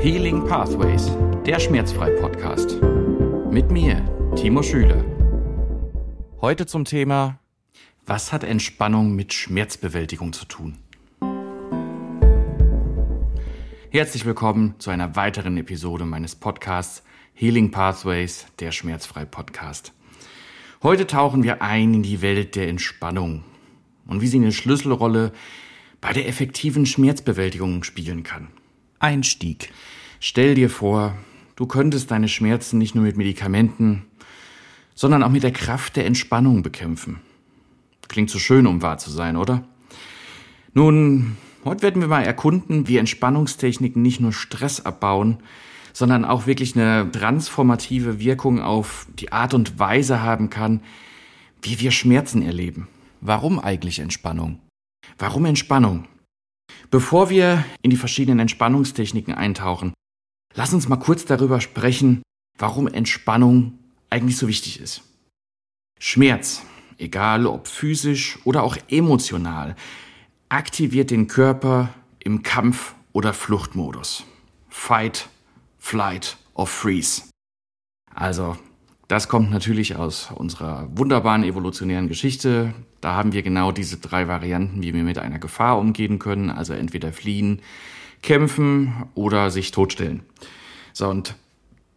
Healing Pathways, der Schmerzfrei-Podcast. Mit mir, Timo Schüler. Heute zum Thema, was hat Entspannung mit Schmerzbewältigung zu tun? Herzlich willkommen zu einer weiteren Episode meines Podcasts Healing Pathways, der Schmerzfrei-Podcast. Heute tauchen wir ein in die Welt der Entspannung und wie sie eine Schlüsselrolle bei der effektiven Schmerzbewältigung spielen kann. Einstieg. Stell dir vor, du könntest deine Schmerzen nicht nur mit Medikamenten, sondern auch mit der Kraft der Entspannung bekämpfen. Klingt so schön, um wahr zu sein, oder? Nun, heute werden wir mal erkunden, wie Entspannungstechniken nicht nur Stress abbauen, sondern auch wirklich eine transformative Wirkung auf die Art und Weise haben kann, wie wir Schmerzen erleben. Warum eigentlich Entspannung? Warum Entspannung? Bevor wir in die verschiedenen Entspannungstechniken eintauchen, lass uns mal kurz darüber sprechen, warum Entspannung eigentlich so wichtig ist. Schmerz, egal ob physisch oder auch emotional, aktiviert den Körper im Kampf- oder Fluchtmodus. Fight, Flight or Freeze. Also das kommt natürlich aus unserer wunderbaren evolutionären Geschichte. Da haben wir genau diese drei Varianten, wie wir mit einer Gefahr umgehen können. Also entweder fliehen, kämpfen oder sich totstellen. So, und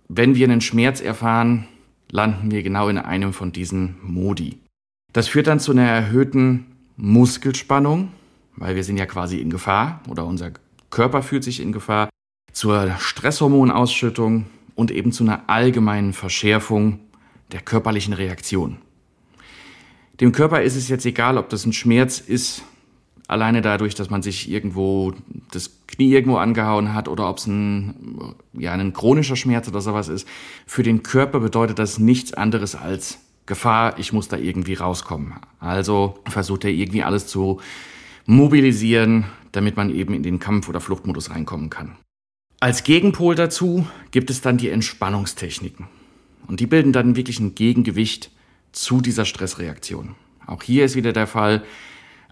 wenn wir einen Schmerz erfahren, landen wir genau in einem von diesen Modi. Das führt dann zu einer erhöhten Muskelspannung, weil wir sind ja quasi in Gefahr oder unser Körper fühlt sich in Gefahr, zur Stresshormonausschüttung und eben zu einer allgemeinen Verschärfung der körperlichen Reaktion. Dem Körper ist es jetzt egal, ob das ein Schmerz ist, alleine dadurch, dass man sich irgendwo das Knie irgendwo angehauen hat oder ob es ein, ja, ein chronischer Schmerz oder sowas ist. Für den Körper bedeutet das nichts anderes als Gefahr, ich muss da irgendwie rauskommen. Also versucht er irgendwie alles zu mobilisieren, damit man eben in den Kampf- oder Fluchtmodus reinkommen kann. Als Gegenpol dazu gibt es dann die Entspannungstechniken. Und die bilden dann wirklich ein Gegengewicht zu dieser Stressreaktion. Auch hier ist wieder der Fall,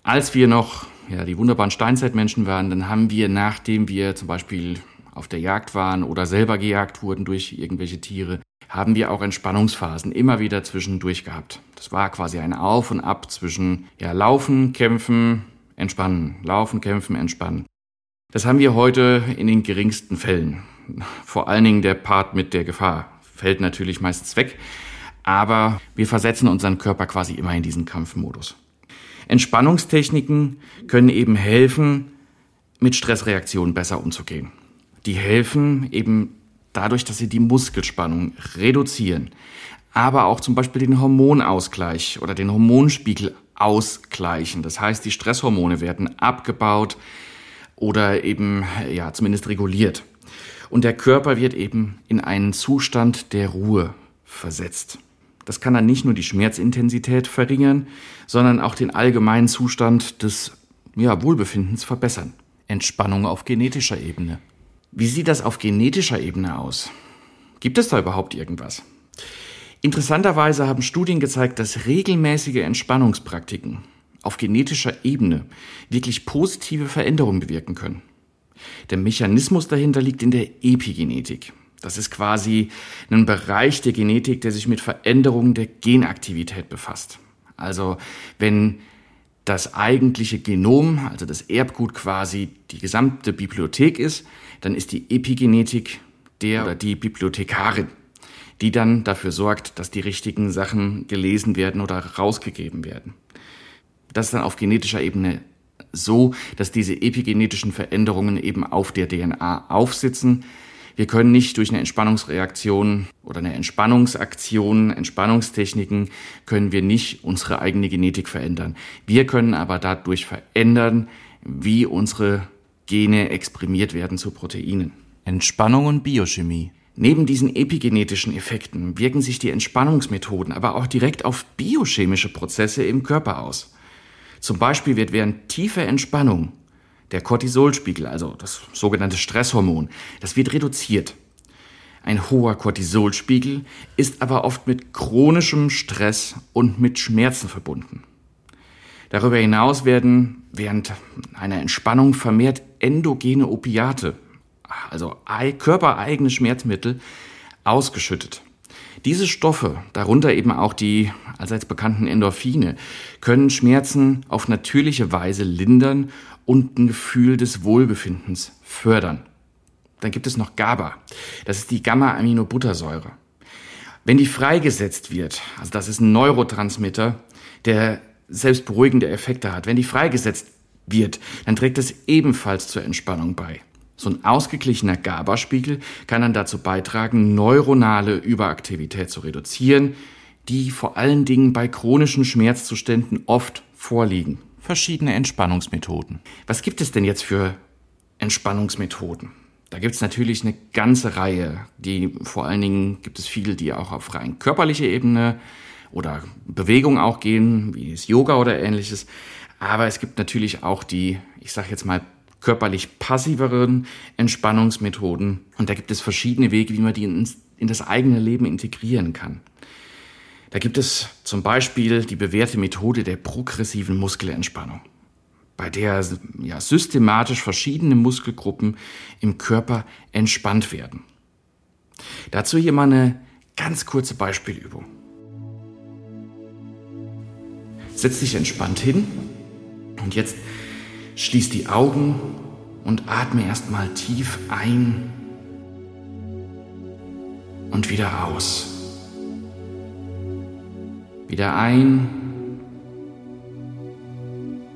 als wir noch ja, die wunderbaren Steinzeitmenschen waren, dann haben wir, nachdem wir zum Beispiel auf der Jagd waren oder selber gejagt wurden durch irgendwelche Tiere, haben wir auch Entspannungsphasen immer wieder zwischendurch gehabt. Das war quasi ein Auf und Ab zwischen ja, Laufen, Kämpfen, Entspannen, Laufen, Kämpfen, Entspannen. Das haben wir heute in den geringsten Fällen. Vor allen Dingen der Part mit der Gefahr fällt natürlich meistens weg, aber wir versetzen unseren Körper quasi immer in diesen Kampfmodus. Entspannungstechniken können eben helfen, mit Stressreaktionen besser umzugehen. Die helfen eben dadurch, dass sie die Muskelspannung reduzieren, aber auch zum Beispiel den Hormonausgleich oder den Hormonspiegel ausgleichen. Das heißt, die Stresshormone werden abgebaut, oder eben ja zumindest reguliert. Und der Körper wird eben in einen Zustand der Ruhe versetzt. Das kann dann nicht nur die Schmerzintensität verringern, sondern auch den allgemeinen Zustand des ja, Wohlbefindens verbessern. Entspannung auf genetischer Ebene. Wie sieht das auf genetischer Ebene aus? Gibt es da überhaupt irgendwas? Interessanterweise haben Studien gezeigt, dass regelmäßige Entspannungspraktiken auf genetischer Ebene wirklich positive Veränderungen bewirken können. Der Mechanismus dahinter liegt in der Epigenetik. Das ist quasi ein Bereich der Genetik, der sich mit Veränderungen der Genaktivität befasst. Also wenn das eigentliche Genom, also das Erbgut quasi die gesamte Bibliothek ist, dann ist die Epigenetik der oder die Bibliothekarin, die dann dafür sorgt, dass die richtigen Sachen gelesen werden oder rausgegeben werden. Das ist dann auf genetischer Ebene so, dass diese epigenetischen Veränderungen eben auf der DNA aufsitzen. Wir können nicht durch eine Entspannungsreaktion oder eine Entspannungsaktion, Entspannungstechniken, können wir nicht unsere eigene Genetik verändern. Wir können aber dadurch verändern, wie unsere Gene exprimiert werden zu Proteinen. Entspannung und Biochemie. Neben diesen epigenetischen Effekten wirken sich die Entspannungsmethoden aber auch direkt auf biochemische Prozesse im Körper aus. Zum Beispiel wird während tiefer Entspannung der Cortisolspiegel, also das sogenannte Stresshormon, das wird reduziert. Ein hoher Cortisolspiegel ist aber oft mit chronischem Stress und mit Schmerzen verbunden. Darüber hinaus werden während einer Entspannung vermehrt endogene Opiate, also körpereigene Schmerzmittel, ausgeschüttet. Diese Stoffe, darunter eben auch die allseits bekannten Endorphine, können Schmerzen auf natürliche Weise lindern und ein Gefühl des Wohlbefindens fördern. Dann gibt es noch GABA. Das ist die Gamma-Aminobuttersäure. Wenn die freigesetzt wird, also das ist ein Neurotransmitter, der selbstberuhigende Effekte hat, wenn die freigesetzt wird, dann trägt es ebenfalls zur Entspannung bei. So ein ausgeglichener GABA-Spiegel kann dann dazu beitragen, neuronale Überaktivität zu reduzieren, die vor allen Dingen bei chronischen Schmerzzuständen oft vorliegen. Verschiedene Entspannungsmethoden. Was gibt es denn jetzt für Entspannungsmethoden? Da gibt es natürlich eine ganze Reihe. Die vor allen Dingen gibt es viele, die auch auf rein körperlicher Ebene oder Bewegung auch gehen, wie es Yoga oder ähnliches. Aber es gibt natürlich auch die, ich sage jetzt mal, körperlich passiveren Entspannungsmethoden. Und da gibt es verschiedene Wege, wie man die in, in das eigene Leben integrieren kann. Da gibt es zum Beispiel die bewährte Methode der progressiven Muskelentspannung, bei der ja, systematisch verschiedene Muskelgruppen im Körper entspannt werden. Dazu hier mal eine ganz kurze Beispielübung. Setz dich entspannt hin und jetzt schließ die Augen und atme erstmal tief ein und wieder aus. Wieder ein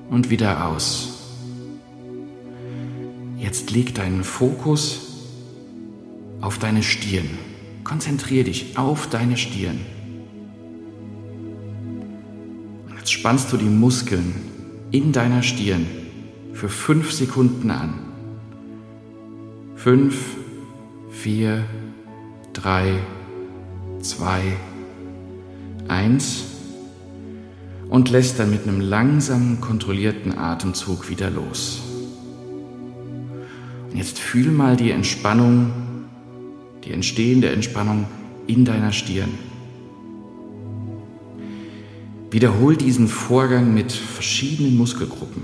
und wieder aus. Jetzt leg deinen Fokus auf deine Stirn. Konzentriere dich auf deine Stirn. Jetzt spannst du die Muskeln in deiner Stirn für fünf Sekunden an. Fünf, vier, drei, zwei, eins und lässt dann mit einem langsamen, kontrollierten Atemzug wieder los. Und jetzt fühl mal die Entspannung, die entstehende Entspannung in deiner Stirn. Wiederhol diesen Vorgang mit verschiedenen Muskelgruppen,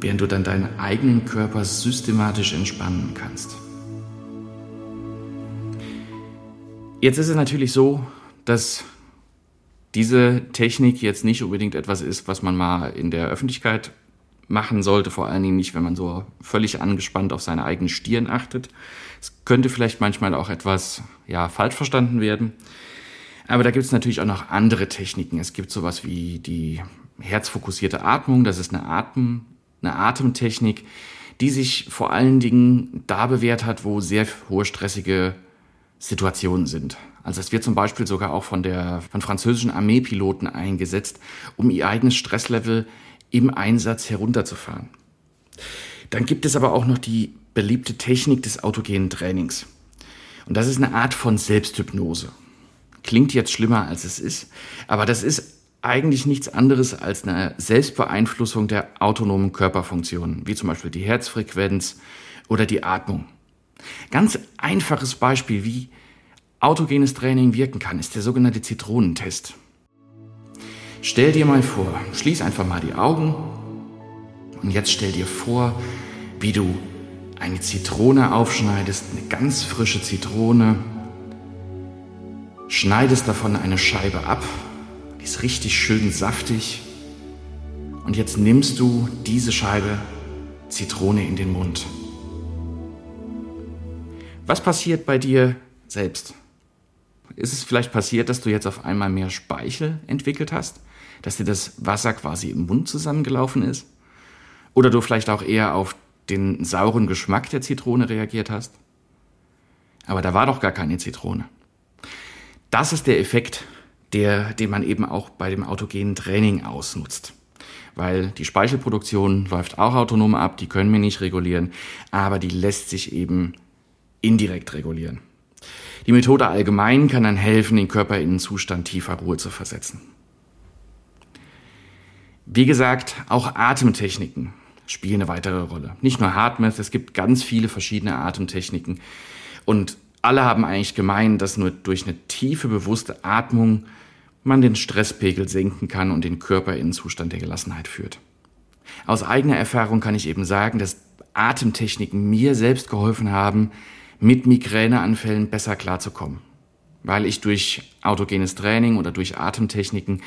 während du dann deinen eigenen Körper systematisch entspannen kannst. Jetzt ist es natürlich so, dass diese Technik jetzt nicht unbedingt etwas ist, was man mal in der Öffentlichkeit machen sollte, vor allen Dingen nicht, wenn man so völlig angespannt auf seine eigene Stirn achtet. Es könnte vielleicht manchmal auch etwas ja, falsch verstanden werden. Aber da gibt es natürlich auch noch andere Techniken. Es gibt sowas wie die herzfokussierte Atmung, das ist eine, Atem, eine Atemtechnik, die sich vor allen Dingen da bewährt hat, wo sehr hohe stressige Situationen sind. Also es wird zum Beispiel sogar auch von der von französischen Armeepiloten eingesetzt, um ihr eigenes Stresslevel im Einsatz herunterzufahren. Dann gibt es aber auch noch die beliebte Technik des autogenen Trainings. Und das ist eine Art von Selbsthypnose. Klingt jetzt schlimmer, als es ist, aber das ist eigentlich nichts anderes als eine Selbstbeeinflussung der autonomen Körperfunktionen, wie zum Beispiel die Herzfrequenz oder die Atmung. Ganz einfaches Beispiel, wie autogenes Training wirken kann, ist der sogenannte Zitronentest. Stell dir mal vor, schließ einfach mal die Augen und jetzt stell dir vor, wie du eine Zitrone aufschneidest, eine ganz frische Zitrone, schneidest davon eine Scheibe ab, die ist richtig schön saftig und jetzt nimmst du diese Scheibe Zitrone in den Mund. Was passiert bei dir selbst? Ist es vielleicht passiert, dass du jetzt auf einmal mehr Speichel entwickelt hast? Dass dir das Wasser quasi im Mund zusammengelaufen ist? Oder du vielleicht auch eher auf den sauren Geschmack der Zitrone reagiert hast? Aber da war doch gar keine Zitrone. Das ist der Effekt, der, den man eben auch bei dem autogenen Training ausnutzt. Weil die Speichelproduktion läuft auch autonom ab, die können wir nicht regulieren, aber die lässt sich eben indirekt regulieren. Die Methode allgemein kann dann helfen, den Körper in einen Zustand tiefer Ruhe zu versetzen. Wie gesagt, auch Atemtechniken spielen eine weitere Rolle. Nicht nur HeartMath, es gibt ganz viele verschiedene Atemtechniken und alle haben eigentlich gemeint, dass nur durch eine tiefe, bewusste Atmung man den Stresspegel senken kann und den Körper in einen Zustand der Gelassenheit führt. Aus eigener Erfahrung kann ich eben sagen, dass Atemtechniken mir selbst geholfen haben, mit Migräneanfällen besser klarzukommen, weil ich durch autogenes Training oder durch Atemtechniken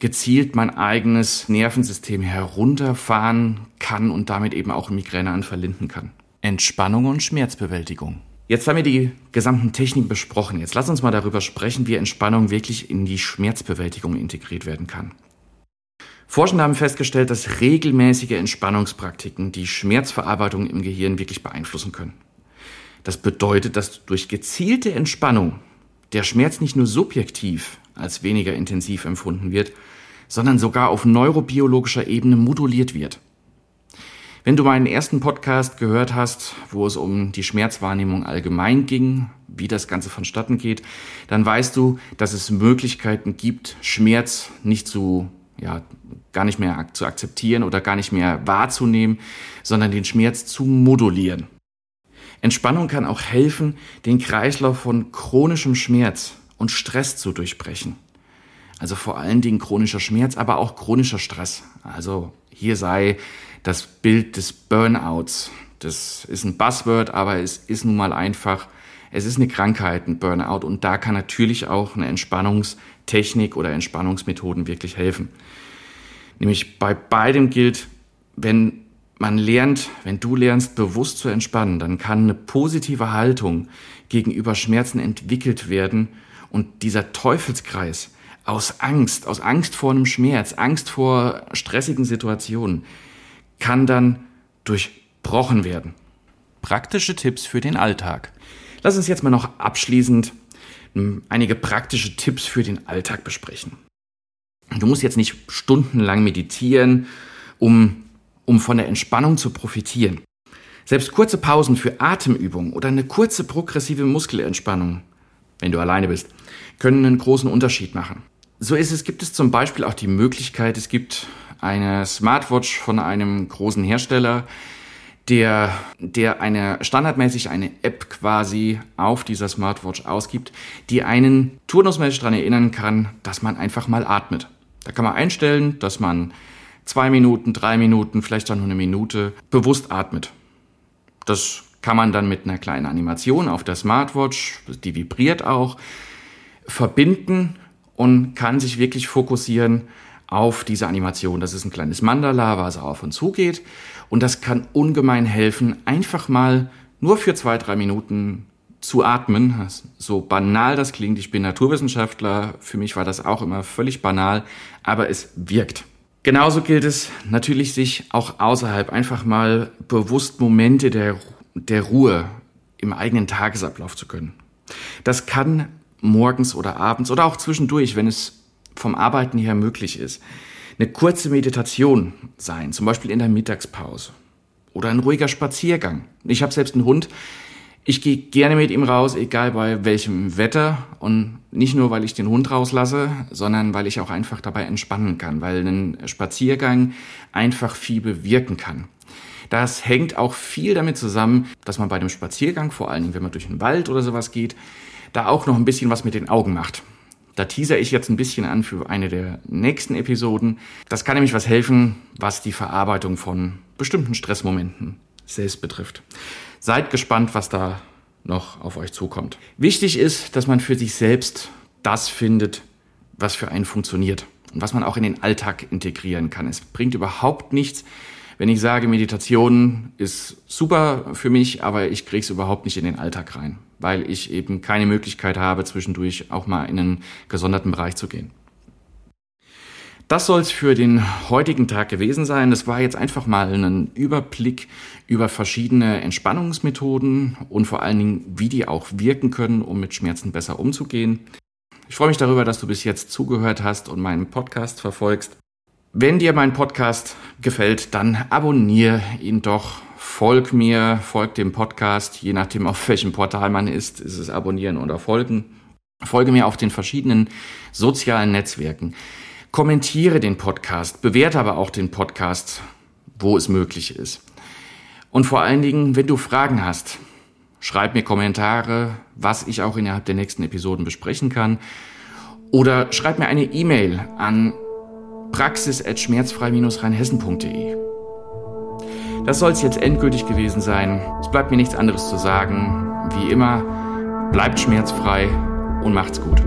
gezielt mein eigenes Nervensystem herunterfahren kann und damit eben auch Migräneanfall lindern kann. Entspannung und Schmerzbewältigung. Jetzt haben wir die gesamten Techniken besprochen. Jetzt lass uns mal darüber sprechen, wie Entspannung wirklich in die Schmerzbewältigung integriert werden kann. Forschende haben festgestellt, dass regelmäßige Entspannungspraktiken die Schmerzverarbeitung im Gehirn wirklich beeinflussen können. Das bedeutet, dass durch gezielte Entspannung der Schmerz nicht nur subjektiv als weniger intensiv empfunden wird, sondern sogar auf neurobiologischer Ebene moduliert wird. Wenn du meinen ersten Podcast gehört hast, wo es um die Schmerzwahrnehmung allgemein ging, wie das Ganze vonstatten geht, dann weißt du, dass es Möglichkeiten gibt, Schmerz nicht zu, ja, gar nicht mehr zu akzeptieren oder gar nicht mehr wahrzunehmen, sondern den Schmerz zu modulieren. Entspannung kann auch helfen, den Kreislauf von chronischem Schmerz und Stress zu durchbrechen. Also vor allen Dingen chronischer Schmerz, aber auch chronischer Stress. Also hier sei das Bild des Burnouts. Das ist ein Buzzword, aber es ist nun mal einfach, es ist eine Krankheit, ein Burnout. Und da kann natürlich auch eine Entspannungstechnik oder Entspannungsmethoden wirklich helfen. Nämlich bei beidem gilt, wenn man lernt, wenn du lernst, bewusst zu entspannen, dann kann eine positive Haltung gegenüber Schmerzen entwickelt werden und dieser Teufelskreis aus Angst, aus Angst vor einem Schmerz, Angst vor stressigen Situationen, kann dann durchbrochen werden. Praktische Tipps für den Alltag. Lass uns jetzt mal noch abschließend hm, einige praktische Tipps für den Alltag besprechen. Du musst jetzt nicht stundenlang meditieren, um um von der Entspannung zu profitieren. Selbst kurze Pausen für Atemübungen oder eine kurze progressive Muskelentspannung, wenn du alleine bist, können einen großen Unterschied machen. So ist es, gibt es zum Beispiel auch die Möglichkeit, es gibt eine Smartwatch von einem großen Hersteller, der, der eine standardmäßig eine App quasi auf dieser Smartwatch ausgibt, die einen turnusmäßig daran erinnern kann, dass man einfach mal atmet. Da kann man einstellen, dass man zwei Minuten, drei Minuten, vielleicht auch nur eine Minute bewusst atmet. Das kann man dann mit einer kleinen Animation auf der Smartwatch, die vibriert auch, verbinden und kann sich wirklich fokussieren auf diese Animation. Das ist ein kleines Mandala, was auf und zu geht. Und das kann ungemein helfen, einfach mal nur für zwei, drei Minuten zu atmen. So banal das klingt, ich bin Naturwissenschaftler, für mich war das auch immer völlig banal, aber es wirkt. Genauso gilt es natürlich, sich auch außerhalb einfach mal bewusst Momente der, der Ruhe im eigenen Tagesablauf zu können. Das kann morgens oder abends oder auch zwischendurch, wenn es vom Arbeiten her möglich ist, eine kurze Meditation sein, zum Beispiel in der Mittagspause oder ein ruhiger Spaziergang. Ich habe selbst einen Hund, ich gehe gerne mit ihm raus, egal bei welchem Wetter. Und nicht nur, weil ich den Hund rauslasse, sondern weil ich auch einfach dabei entspannen kann, weil ein Spaziergang einfach viel bewirken kann. Das hängt auch viel damit zusammen, dass man bei dem Spaziergang, vor allen Dingen wenn man durch den Wald oder sowas geht, da auch noch ein bisschen was mit den Augen macht. Da teaser ich jetzt ein bisschen an für eine der nächsten Episoden. Das kann nämlich was helfen, was die Verarbeitung von bestimmten Stressmomenten selbst betrifft. Seid gespannt, was da noch auf euch zukommt. Wichtig ist, dass man für sich selbst das findet, was für einen funktioniert und was man auch in den Alltag integrieren kann. Es bringt überhaupt nichts, wenn ich sage, Meditation ist super für mich, aber ich kriege es überhaupt nicht in den Alltag rein, weil ich eben keine Möglichkeit habe, zwischendurch auch mal in einen gesonderten Bereich zu gehen. Das soll es für den heutigen Tag gewesen sein. Das war jetzt einfach mal ein Überblick über verschiedene Entspannungsmethoden und vor allen Dingen, wie die auch wirken können, um mit Schmerzen besser umzugehen. Ich freue mich darüber, dass du bis jetzt zugehört hast und meinen Podcast verfolgst. Wenn dir mein Podcast gefällt, dann abonniere ihn doch. Folg mir, folg dem Podcast, je nachdem auf welchem Portal man ist, ist es abonnieren oder folgen. Folge mir auf den verschiedenen sozialen Netzwerken. Kommentiere den Podcast, bewerte aber auch den Podcast, wo es möglich ist. Und vor allen Dingen, wenn du Fragen hast, schreib mir Kommentare, was ich auch innerhalb der nächsten Episoden besprechen kann. Oder schreib mir eine E-Mail an praxis.schmerzfrei-rheinhessen.de. Das soll es jetzt endgültig gewesen sein. Es bleibt mir nichts anderes zu sagen. Wie immer, bleibt schmerzfrei und macht's gut.